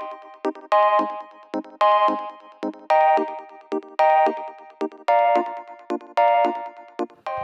Thank you.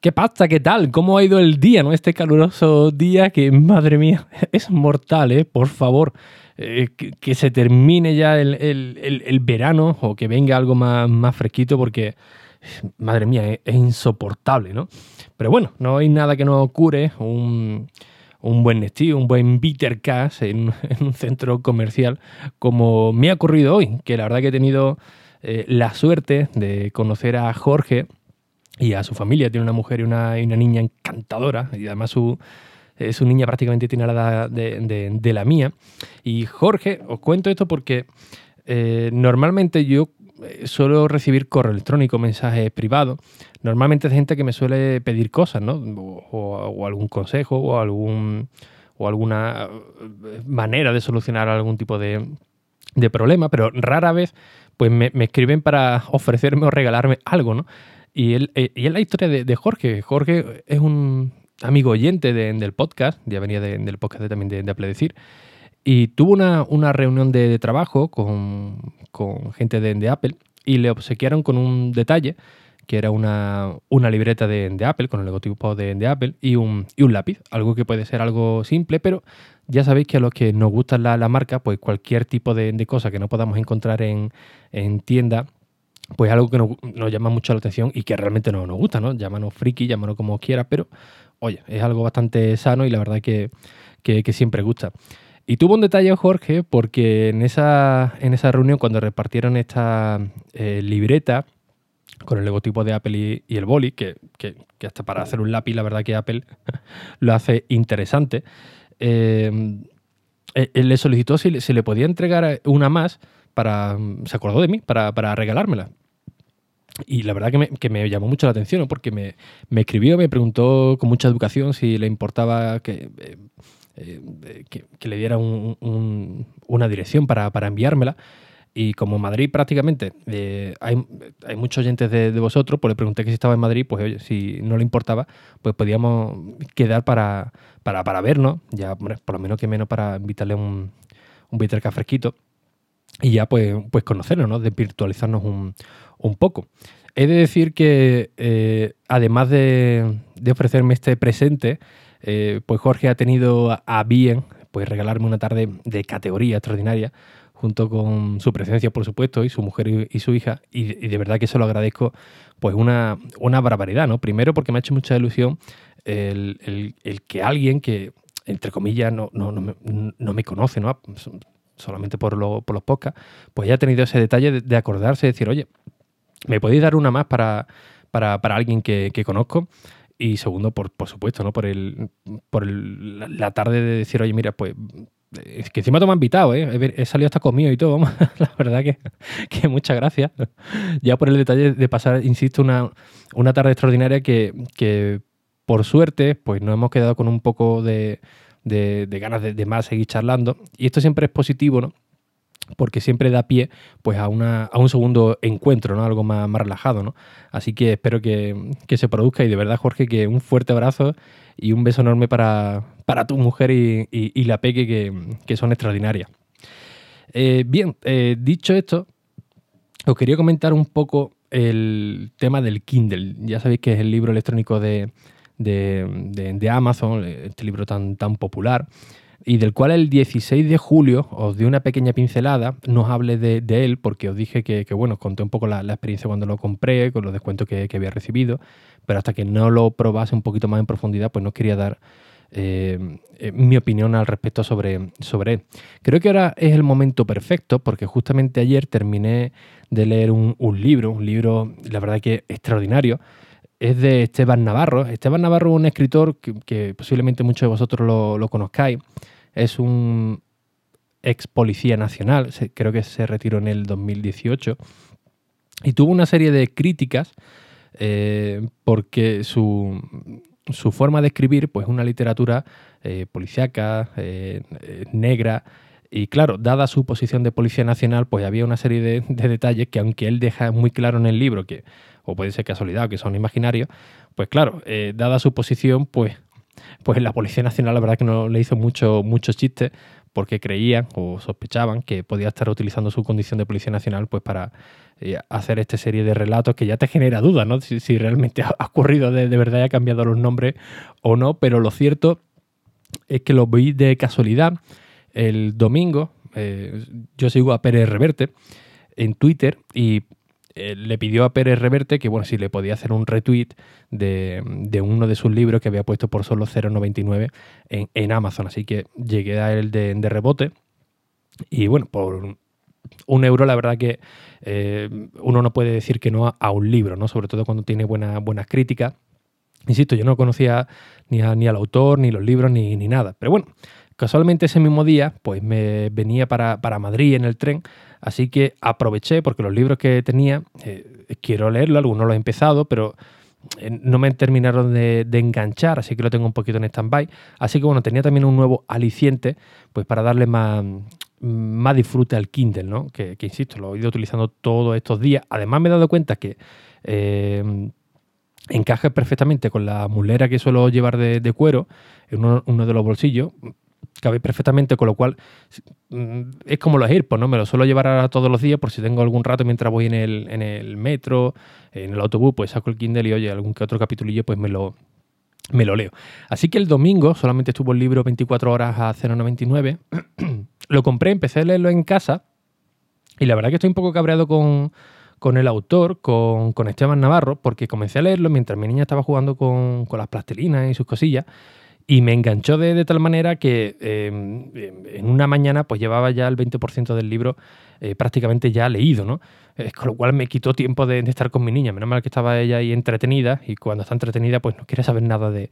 ¿Qué pasa? ¿Qué tal? ¿Cómo ha ido el día, no? Este caluroso día que, madre mía, es mortal, ¿eh? Por favor, eh, que, se termine ya el, verano o que venga algo más, más fresquito porque, madre mía, es, insoportable, ¿no? Pero bueno, no hay nada que nos cure un, buen Nestí, un buen Bitter Cash en, un centro comercial como me ha ocurrido hoy, que la verdad que he tenido eh, la suerte de conocer a Jorge y a su familia. Tiene una mujer y una, niña encantadora y además su, eh, su niña prácticamente tiene la edad de, la mía. Y Jorge, os cuento esto porque eh, normalmente yo eh, suelo recibir correo electrónico, mensajes privados, normalmente de gente que me suele pedir cosas, ¿no? O, algún consejo o algún o alguna manera de solucionar algún tipo de, problema, pero rara vez pues me, me escriben para ofrecerme o regalarme algo, ¿no? Y, él, eh, y es la historia de, Jorge. Jorge es un amigo oyente del podcast, ya venía del podcast también de, Apple Decir, y tuvo una, reunión de, trabajo con, gente de, Apple y le obsequiaron con un detalle que era una, libreta de, Apple, con el logotipo de, Apple, y un, un, lápiz. Algo que puede ser algo simple, pero ya sabéis que a los que nos gusta la, marca, pues cualquier tipo de, cosa que no podamos encontrar en, en tienda, pues algo que nos, llama mucho la atención y que realmente no, nos gusta, ¿no? Llámanos friki, llámanos como quieras, pero oye, es algo bastante sano y la verdad que, que, siempre gusta. Y tuvo un detalle Jorge porque en esa, en esa reunión cuando repartieron esta eh, libreta con el logotipo de Apple y, el boli, que, que, hasta para hacer un lápiz la verdad que Apple lo hace interesante, eh, eh, él le solicitó si, si le podía entregar una más para, se acordó de mí para, para regalármela. Y la verdad que me, que me, llamó mucho la atención, porque me, me, escribió, me preguntó con mucha educación si le importaba que, eh, eh, que, le diera un, una dirección para, para, enviármela. Y como Madrid prácticamente eh, hay, hay, muchos oyentes de, de, vosotros, pues le pregunté que si estaba en Madrid, pues oye, si no le importaba, pues podíamos quedar para, para, para vernos, ya por lo menos que menos para invitarle un, un bitter fresquito y ya pues, pues conocernos, ¿no? desvirtualizarnos un, un poco. He de decir que eh, además de, ofrecerme este presente, eh, pues Jorge ha tenido a, bien pues regalarme una tarde de categoría extraordinaria, junto con su presencia, por supuesto, y su mujer y, su hija, y, de verdad que se lo agradezco pues una, una barbaridad, ¿no? Primero porque me ha hecho mucha ilusión el, que alguien que, entre comillas, no, no, no, me, no me conoce, ¿no? Solamente por, por los podcasts, pues ya ha tenido ese detalle de, acordarse, de decir, oye, ¿me podéis dar una más para, para, alguien que, conozco? Y segundo, por, por supuesto, ¿no? Por el, por la tarde de decir, oye, mira, pues es que encima te me han invitado, ¿eh? He, salido hasta conmigo y todo, la verdad que, que, muchas gracias. Ya por el detalle de pasar, insisto, una, una tarde extraordinaria que, que, por suerte, pues nos hemos quedado con un poco de, de, ganas de, más seguir charlando. Y esto siempre es positivo, ¿no? Porque siempre da pie pues, a, una, a un segundo encuentro, ¿no? Algo más, más relajado, ¿no? Así que espero que, se produzca y de verdad, Jorge, que un fuerte abrazo y un beso enorme para, para tu mujer y, la Peque, que, son extraordinarias. Eh, bien, eh, dicho esto, os quería comentar un poco el tema del Kindle. Ya sabéis que es el libro electrónico de, de, Amazon, este libro tan, tan popular, y del cual el 16 de julio os di una pequeña pincelada, no os hablé de, él porque os dije que, bueno, os conté un poco la, experiencia cuando lo compré, con los descuentos que, había recibido, pero hasta que no lo probase un poquito más en profundidad, pues no quería dar eh, eh, mi opinión al respecto sobre, sobre él. Creo que ahora es el momento perfecto porque justamente ayer terminé de leer un, un libro, un libro, la verdad que extraordinario, es de Esteban Navarro. Esteban Navarro es un escritor que, posiblemente muchos de vosotros lo, conozcáis. Es un, ex policía nacional, creo que se retiró en el 2018, y tuvo una serie de críticas eh, porque su, su, forma de escribir, pues una literatura eh, policíaca, eh, negra, y claro, dada su posición de Policía Nacional, pues había una serie de, detalles que aunque él deja muy claro en el libro, que, o puede ser casualidad o que son imaginarios, pues claro, eh, dada su posición, pues, pues la Policía Nacional la verdad que no le hizo mucho, muchos chistes porque creían o sospechaban que podía estar utilizando su condición de Policía Nacional pues para eh, hacer esta serie de relatos que ya te genera dudas, ¿no? Si, realmente ha ocurrido de, de verdad y ha cambiado los nombres o no, pero lo cierto es que lo vi de casualidad el domingo, eh, yo sigo a Pérez Reverte en Twitter y eh, le pidió a Pérez Reverte que, bueno, si le podía hacer un retweet de, uno de sus libros que había puesto por solo 0,99 en, en, Amazon. Así que llegué a él de, rebote. Y bueno, por un euro, la verdad que eh, uno no puede decir que no a, un libro, ¿no? Sobre todo cuando tiene buenas críticas. Insisto, yo no conocía ni, ni al autor, ni los libros, ni, ni nada. Pero bueno, Casualmente ese mismo día, pues me venía para, Madrid en el tren, así que aproveché porque los libros que tenía, eh, quiero leerlos, algunos los he empezado, pero eh, no me terminaron de, enganchar, así que lo tengo un poquito en stand-by. Así que bueno, tenía también un nuevo aliciente, pues para darle más, más disfrute al Kindle, ¿no? Que, insisto, lo he ido utilizando todos estos días. Además me he dado cuenta que eh, encaja perfectamente con la mulera que suelo llevar de, cuero en uno, de los bolsillos cabe perfectamente, con lo cual mm, es como los AirPods, ¿no? Me lo suelo llevar todos los días por si tengo algún rato mientras voy en el, en el metro, en el autobús, pues saco el Kindle y oye, algún que otro capitulillo, pues me lo, me lo leo. Así que el domingo solamente estuvo el libro 24 horas a 0,99. lo compré, empecé a leerlo en casa y la verdad que estoy un poco cabreado con, el autor, con, con, Esteban Navarro, porque comencé a leerlo mientras mi niña estaba jugando con, con las plastilinas y sus cosillas. Y me enganchó de, tal manera que em, en una mañana pues llevaba ya el 20% del libro eh, prácticamente ya leído, ¿no? con lo cual me quitó tiempo de, estar con mi niña. Menos mal que estaba ella ahí entretenida y cuando está entretenida pues no quiere saber nada de,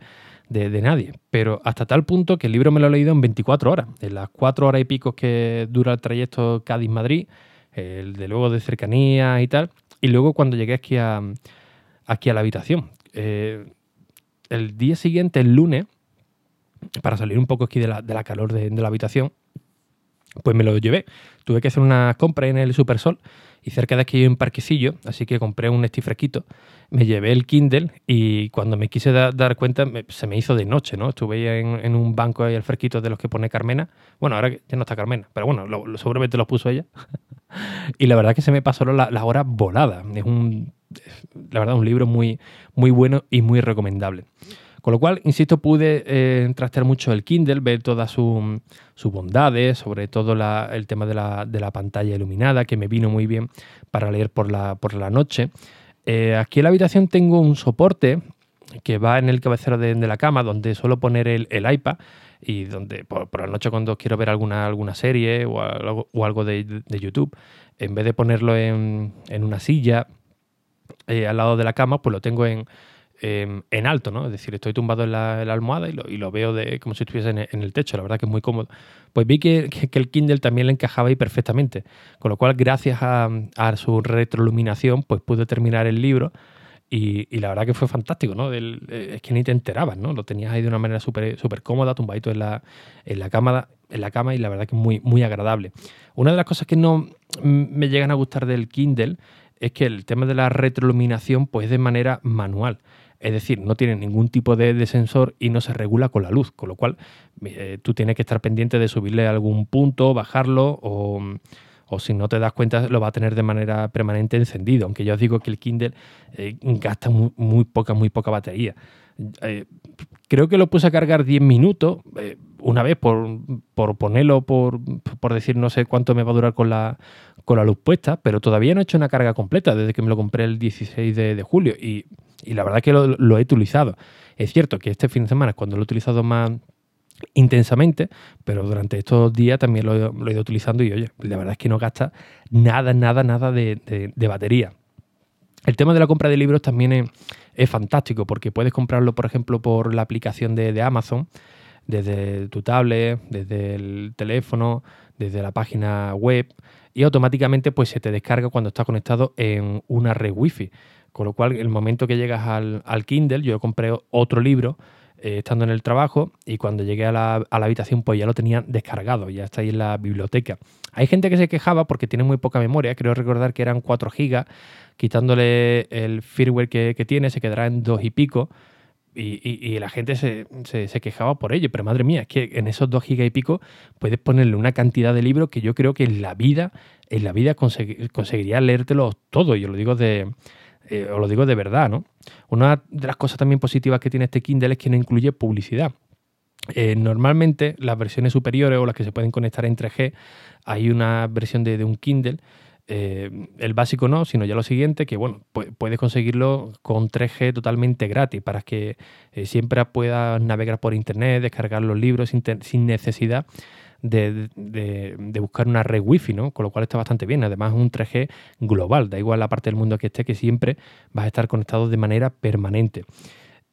nadie. Pero hasta tal punto que el libro me lo he leído en 24 horas. En las 4 horas y pico que dura el trayecto Cádiz-Madrid, el de luego de cercanía y tal. Y luego cuando llegué aquí a, aquí a la habitación. Eh, el día siguiente, el lunes, para salir un poco aquí de la, calor de, la habitación, pues me lo llevé. Tuve que hacer una compra en el Supersol y cerca de aquí hay un parquecillo, así que compré un estifrequito, me llevé el Kindle y cuando me quise dar cuenta se me hizo de noche, ¿no? Estuve en, un banco ahí al fresquito de los que pone Carmena. Bueno, ahora ya no está Carmena, pero bueno, lo, seguramente lo puso ella. y la verdad que se me pasó la, la hora volada. Es un, la verdad, un libro muy, muy bueno y muy recomendable. Con lo cual, insisto, pude eh, trastear mucho el Kindle, ver todas sus bondades, sobre todo el tema de la, pantalla iluminada, que me vino muy bien para leer por la, por la noche. Eh, aquí en la habitación tengo un soporte que va en el cabecero de, la cama, donde suelo poner el, iPad y donde por, la noche cuando quiero ver alguna, serie o algo, de, YouTube, en vez de ponerlo en, una silla eh, al lado de la cama, pues lo tengo en, Em, en alto, ¿no? Es decir, estoy tumbado en la, almohada y lo, veo de, como si estuviese en, el techo, la verdad que es muy cómodo. Pues vi que, el Kindle también le encajaba ahí perfectamente, con lo cual gracias a, su retroiluminación pues pude terminar el libro y, la verdad que fue fantástico, ¿no? Eh, es que ni te enterabas, ¿no? Lo tenías ahí de una manera súper super cómoda, tumbadito en la, en, la cama, en la cama y la verdad que es muy, muy agradable. Una de las cosas que no me llegan a gustar del Kindle es que el tema de la retroiluminación pues es de manera manual. Es decir, no tiene ningún tipo de, sensor y no se regula con la luz, con lo cual eh, tú tienes que estar pendiente de subirle algún punto, bajarlo o, si no te das cuenta lo va a tener de manera permanente encendido. Aunque yo os digo que el Kindle eh, gasta muy, poca, muy poca batería. Eh, creo que lo puse a cargar 10 minutos una vez por, ponerlo, por, decir no sé cuánto me va a durar con la, con la luz puesta, pero todavía no he hecho una carga completa desde que me lo compré el 16 de, de julio y y la verdad que lo, he utilizado. Es cierto que este fin de semana es cuando lo he utilizado más intensamente, pero durante estos días también lo, he ido utilizando y oye, la verdad es que no gasta nada, nada, nada de, batería. El tema de la compra de libros también es, fantástico porque puedes comprarlo, por ejemplo, por la aplicación de, Amazon, desde tu tablet, desde el teléfono, desde la página web y automáticamente pues se te descarga cuando estás conectado en una red wifi. Con lo cual, el momento que llegas al, Kindle, yo compré otro libro eh, estando en el trabajo y cuando llegué a la, habitación pues ya lo tenía descargado, ya está ahí en la biblioteca. Hay gente que se quejaba porque tiene muy poca memoria, creo recordar que eran 4 gigas, quitándole el firmware que, tiene se quedará en 2 y pico. Y, la gente se, quejaba por ello, pero madre mía, es que en esos 2 gigas y pico puedes ponerle una cantidad de libros que yo creo que en la vida, en la vida conseguiría leértelos todos, yo lo digo de, eh, os lo digo de verdad, ¿no? Una de las cosas también positivas que tiene este Kindle es que no incluye publicidad. Eh, normalmente las versiones superiores o las que se pueden conectar en 3G, hay una versión de, un Kindle. Eh, el básico no, sino ya lo siguiente, que bueno, puedes conseguirlo con 3G totalmente gratis para que siempre puedas navegar por internet, descargar los libros sin, sin necesidad de, buscar una red wifi, ¿no? Con lo cual está bastante bien. Además es un 3G global, da igual la parte del mundo que esté, que siempre vas a estar conectado de manera permanente.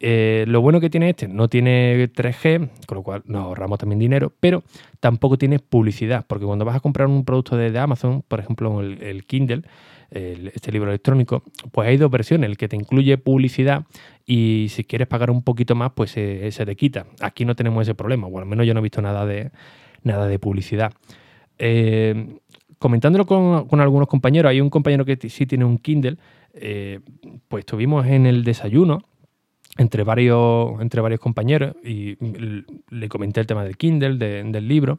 Eh, lo bueno que tiene este, no tiene 3G, con lo cual nos ahorramos también dinero, pero tampoco tiene publicidad, porque cuando vas a comprar un producto de, Amazon, por ejemplo el, Kindle, este libro electrónico, pues hay dos versiones, el que te incluye publicidad y si quieres pagar un poquito más, pues se te quita. Aquí no tenemos ese problema, bueno, al menos yo no he visto nada de, nada de publicidad. Eh, comentándolo con, algunos compañeros, hay un compañero que sí tiene un Kindle, eh, pues estuvimos en el desayuno entre varios, entre varios compañeros y le comenté el tema del Kindle, del libro.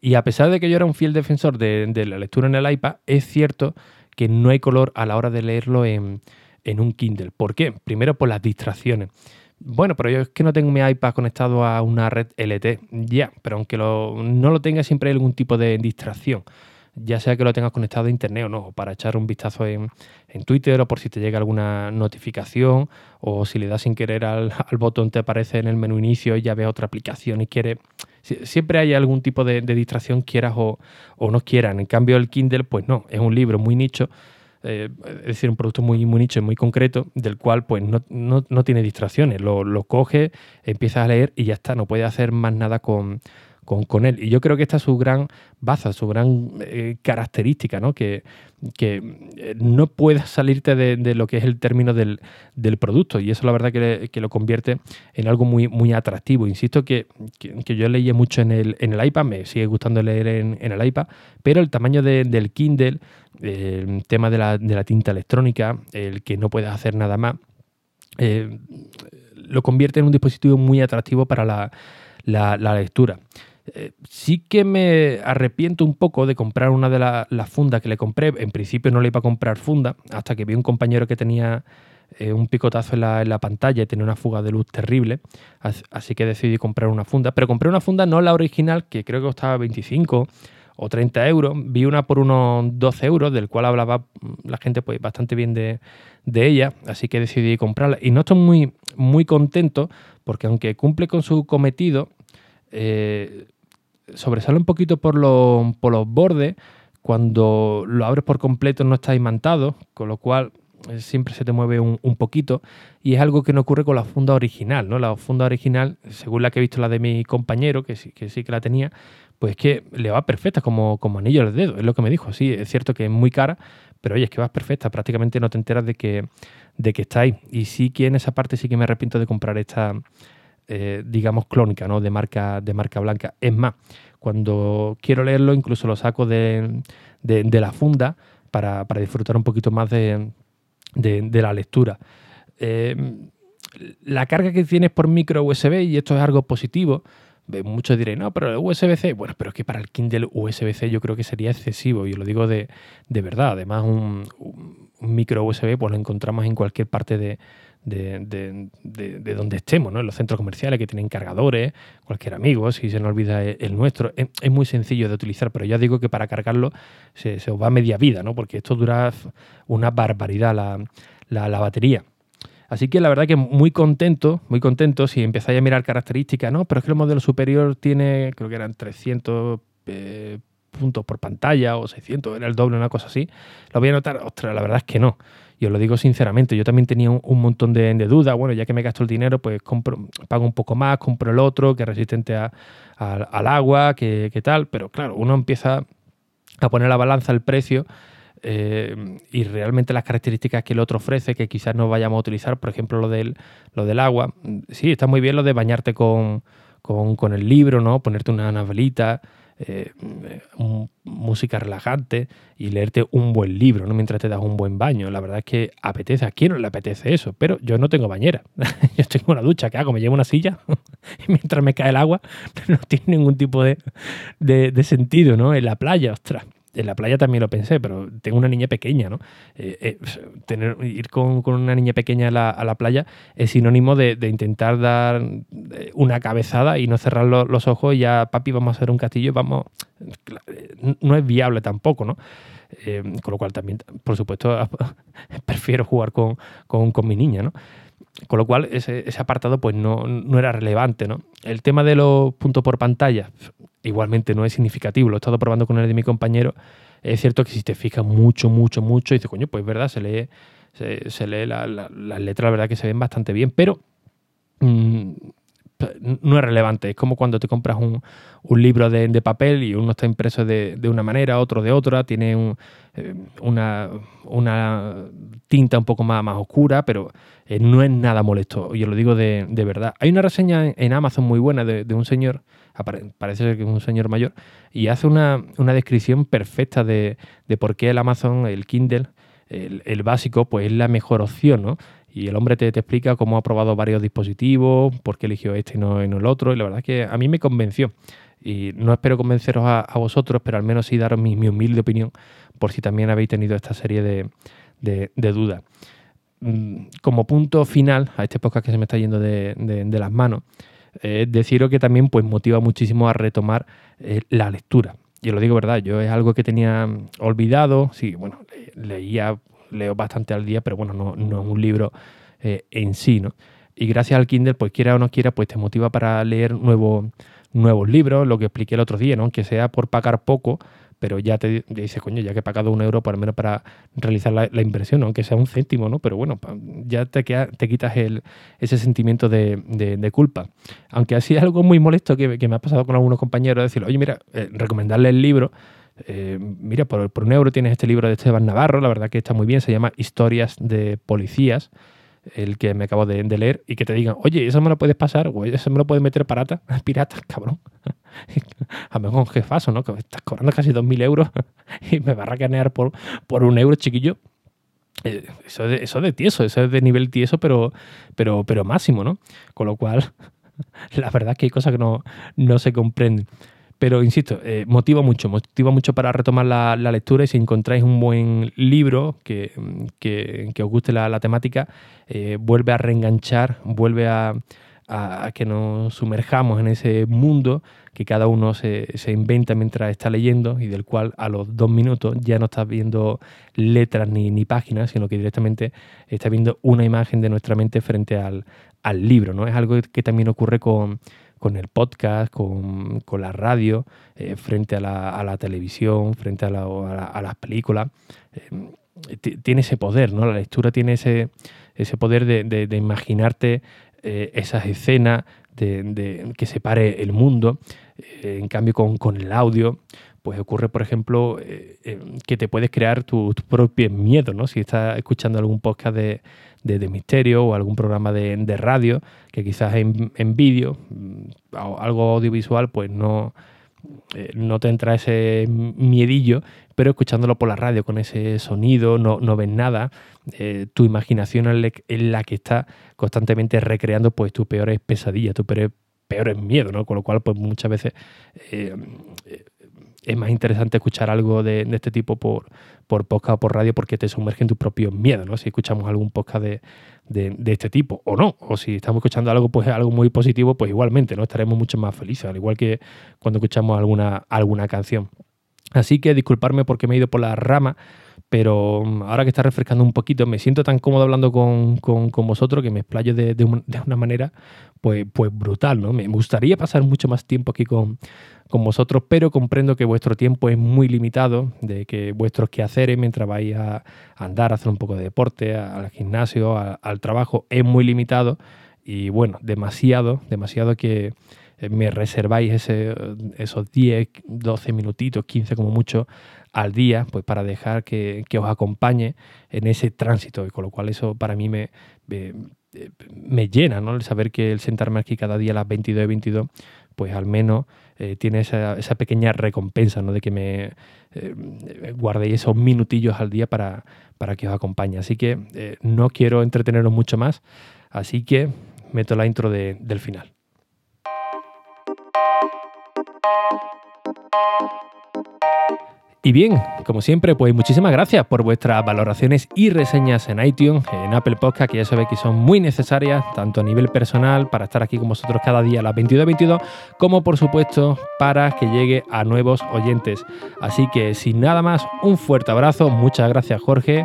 Y a pesar de que yo era un fiel defensor de, la lectura en el iPad, es cierto que no hay color a la hora de leerlo en, en un Kindle. ¿Por qué? Primero por las distracciones. Bueno, pero yo es que no tengo mi iPad conectado a una red LT. Ya, pero aunque no lo tenga, siempre hay algún tipo de distracción. Ya sea que lo tengas conectado a internet o no, para echar un vistazo en, Twitter o por si te llega alguna notificación o si le das sin querer al, botón te aparece en el menú inicio y ya ves otra aplicación y quiere... Siempre hay algún tipo de, distracción, quieras o, o no quieras. En cambio, el Kindle, pues no, es un libro muy nicho eh, es decir, un producto muy, muy nicho, muy concreto, del cual pues no, tiene distracciones. Lo, lo coge, empiezas a leer y ya está, no puede hacer más nada con, con, él. Y yo creo que esta es su gran baza, su gran eh, característica, ¿no? Que, que eh, no puedes salirte de, lo que es el término del, producto. Y eso la verdad que, lo convierte en algo muy, muy atractivo. Insisto que, yo leí mucho en el, en el iPad, me sigue gustando leer en, el iPad, pero el tamaño del Kindle, el tema de la, de la, tinta electrónica, el que no puedes hacer nada más, eh, lo convierte en un dispositivo muy atractivo para la, la lectura. Eh, sí que me arrepiento un poco de comprar una de las fundas que le compré. En principio no le iba a comprar funda, hasta que vi un compañero que tenía eh, un picotazo en la, pantalla y tenía una fuga de luz terrible. Así que decidí comprar una funda. Pero compré una funda, no la original, que creo que costaba 25 o 30 euros. Vi una por unos 12 euros, del cual hablaba la gente pues, bastante bien de, ella. Así que decidí comprarla. Y no estoy muy, muy contento porque aunque cumple con su cometido, eh, sobresale un poquito por, los bordes. Cuando lo abres por completo no está imantado, con lo cual eh, siempre se te mueve un, poquito y es algo que no ocurre con la funda original, ¿no? La funda original, según la que he visto la de mi compañero, que sí que, sí que la tenía, pues es que le va perfecta como, como anillo al dedo, es lo que me dijo. Sí, es cierto que es muy cara, pero oye, es que va perfecta, prácticamente no te enteras de que, de que está ahí. Y sí que en esa parte sí que me arrepiento de comprar esta, eh, digamos, clónica, ¿no? De marca, de marca blanca. Es más, cuando quiero leerlo, incluso lo saco de, la funda para, disfrutar un poquito más de, la lectura. Eh, la carga que tienes por micro USB, y esto es algo positivo, muchos diréis, no, pero el USB-C, bueno, pero es que para el Kindle USB-C yo creo que sería excesivo, y lo digo de, verdad. Además, un, un, micro USB pues lo encontramos en cualquier parte de, de, de, donde estemos, ¿no? En los centros comerciales que tienen cargadores, cualquier amigo, si se nos olvida el, nuestro. Es, muy sencillo de utilizar, pero ya digo que para cargarlo se, os va media vida, ¿no? Porque esto dura una barbaridad la, batería. Así que la verdad que muy contento, muy contento si empezáis a mirar características, ¿no? Pero es que el modelo superior tiene, creo que eran 300 eh, puntos por pantalla o 600, era el doble, una cosa así. Lo voy a notar, ostras, la verdad es que no. Y os lo digo sinceramente, yo también tenía un, montón de, dudas. Bueno, ya que me gasto el dinero, pues compro, pago un poco más, compro el otro, que es resistente al agua, que, tal. Pero claro, uno empieza a poner la balanza el precio eh, y realmente las características que el otro ofrece, que quizás no vayamos a utilizar, por ejemplo, lo del, lo del agua. Sí, está muy bien lo de bañarte con, con, el libro, ¿no? Ponerte una novelita, eh, música relajante y leerte un buen libro, ¿no? Mientras te das un buen baño. La verdad es que apetece, a quién no le apetece eso, pero yo no tengo bañera. yo tengo una ducha, ¿qué hago? Me llevo una silla y mientras me cae el agua no tiene ningún tipo de, de, de sentido, ¿no? En la playa, ostras en la playa también lo pensé, pero tengo una niña pequeña, ¿no? Eh, eh, tener, ir con, una niña pequeña a la, playa es sinónimo de, intentar dar eh, una cabezada y no cerrar los, ojos y ya, papi, vamos a hacer un castillo, vamos... No es viable tampoco, ¿no? con lo cual también, por supuesto, prefiero jugar con, mi niña, ¿no? Con lo cual ese, apartado pues no, no, era relevante, ¿no? El tema de los puntos por pantalla, igualmente no es significativo. Lo he estado probando con el de mi compañero. Es cierto que si te fijas mucho, mucho, mucho, dices, coño, pues verdad, se lee, se, lee las letras, la verdad que se ven bastante bien, pero mm, no es relevante. Es como cuando te compras un, libro de, papel y uno está impreso de, una manera, otro de otra, tiene eh, una, tinta un poco más, más oscura, pero eh, no es nada molesto. Yo lo digo de, verdad. Hay una reseña en, Amazon muy buena de, un señor parece ser que es un señor mayor, y hace una, descripción perfecta de, por qué el Amazon, el Kindle, el, básico, pues es la mejor opción, ¿no? Y el hombre te, explica cómo ha probado varios dispositivos, por qué eligió este y no, el otro, y la verdad es que a mí me convenció. Y no espero convenceros a, vosotros, pero al menos sí daros mi, humilde opinión, por si también habéis tenido esta serie de, dudas. Mm, como punto final a este podcast que se me está yendo de, las manos, eh, deciros que también pues, motiva muchísimo a retomar eh, la lectura. Yo lo digo verdad, yo es algo que tenía olvidado, sí, bueno, leía, leo bastante al día, pero bueno, no, no es un libro eh, en sí, ¿no? Y gracias al Kindle, pues quiera o no quiera, pues te motiva para leer nuevos nuevos libros, lo que expliqué el otro día, ¿no? Aunque sea por pagar poco, pero ya te, dice, coño, ya que he pagado un euro, por lo menos para realizar la, inversión, aunque sea un céntimo, ¿no? Pero bueno, ya te, te quitas el, ese sentimiento de, culpa. Aunque así es algo muy molesto que, me ha pasado con algunos compañeros, decirle, oye, mira, eh, recomendarle el libro. Eh, mira, por, por un euro tienes este libro de Esteban Navarro, la verdad que está muy bien, se llama Historias de Policías el que me acabo de, leer, y que te digan, oye, eso me lo puedes pasar, o eso me lo puedes meter parata, pirata, cabrón. a lo mejor jefazo, ¿no? Que me estás cobrando casi 2.000 euros y me va a racanear por, por un euro chiquillo. Eh, eso es, de, eso de tieso, eso es de nivel tieso, pero, pero, pero máximo, ¿no? Con lo cual, la verdad es que hay cosas que no, no se comprenden. Pero insisto, eh, motiva mucho, motiva mucho para retomar la, lectura y si encontráis un buen libro que, os guste la, temática, eh, vuelve a reenganchar, vuelve a, que nos sumerjamos en ese mundo que cada uno se, inventa mientras está leyendo y del cual a los dos minutos ya no estás viendo letras ni, páginas, sino que directamente estás viendo una imagen de nuestra mente frente al, al libro. ¿no? Es algo que también ocurre con con el podcast, con, la radio, eh, frente a la, televisión, frente a, las películas. Eh, tiene ese poder, ¿no? La lectura tiene ese, ese poder de, imaginarte eh, esas escenas, de, que separe el mundo. en cambio, con, el audio, pues ocurre, por ejemplo, que te puedes crear tus tu propios miedos, ¿no? Si estás escuchando algún podcast de, de, misterio o algún programa de, radio que quizás en, en vídeo, mm, algo audiovisual, pues no, eh, no te entra ese miedillo, pero escuchándolo por la radio con ese sonido, no, no ves nada, eh, tu imaginación es la que está constantemente recreando pues tus peores pesadillas, tus peores, peores miedos, ¿no? Con lo cual, pues muchas veces eh, es más interesante escuchar algo de, este tipo por, por podcast o por radio porque te sumerge en tus propios miedos, ¿no? Si escuchamos algún podcast de, este tipo o no, o si estamos escuchando algo, pues algo muy positivo, pues igualmente, ¿no? Estaremos mucho más felices, al igual que cuando escuchamos alguna, alguna canción. Así que disculparme porque me he ido por la rama, pero mm, ahora que está refrescando un poquito, me siento tan cómodo hablando con, vosotros que me explayo de, una manera pues, pues brutal, ¿no? Me gustaría pasar mucho más tiempo aquí con, vosotros, pero comprendo que vuestro tiempo es muy limitado, de que vuestros quehaceres mientras vais a andar, a hacer un poco de deporte, al gimnasio, al trabajo, es muy limitado y bueno, demasiado, demasiado que eh, me reserváis ese, esos 10, 12 minutitos, 15 como mucho al día, pues para dejar que, os acompañe en ese tránsito, y con lo cual eso para mí me, me, llena, ¿no? El saber que el sentarme aquí cada día a las 22 y 22, pues al menos eh, tiene esa, pequeña recompensa, ¿no? De que me eh, guardéis esos minutillos al día para, para que os acompañe. Así que eh, no quiero entreteneros mucho más, así que meto la intro del final. Y bien, como siempre, pues muchísimas gracias por vuestras valoraciones y reseñas en iTunes, en Apple Podcast, que ya sabéis que son muy necesarias, tanto a nivel personal, para estar aquí con vosotros cada día a las 22.22, como por supuesto para que llegue a nuevos oyentes. Así que sin nada más, un fuerte abrazo, muchas gracias Jorge,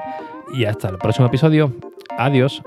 y hasta el próximo episodio. Adiós.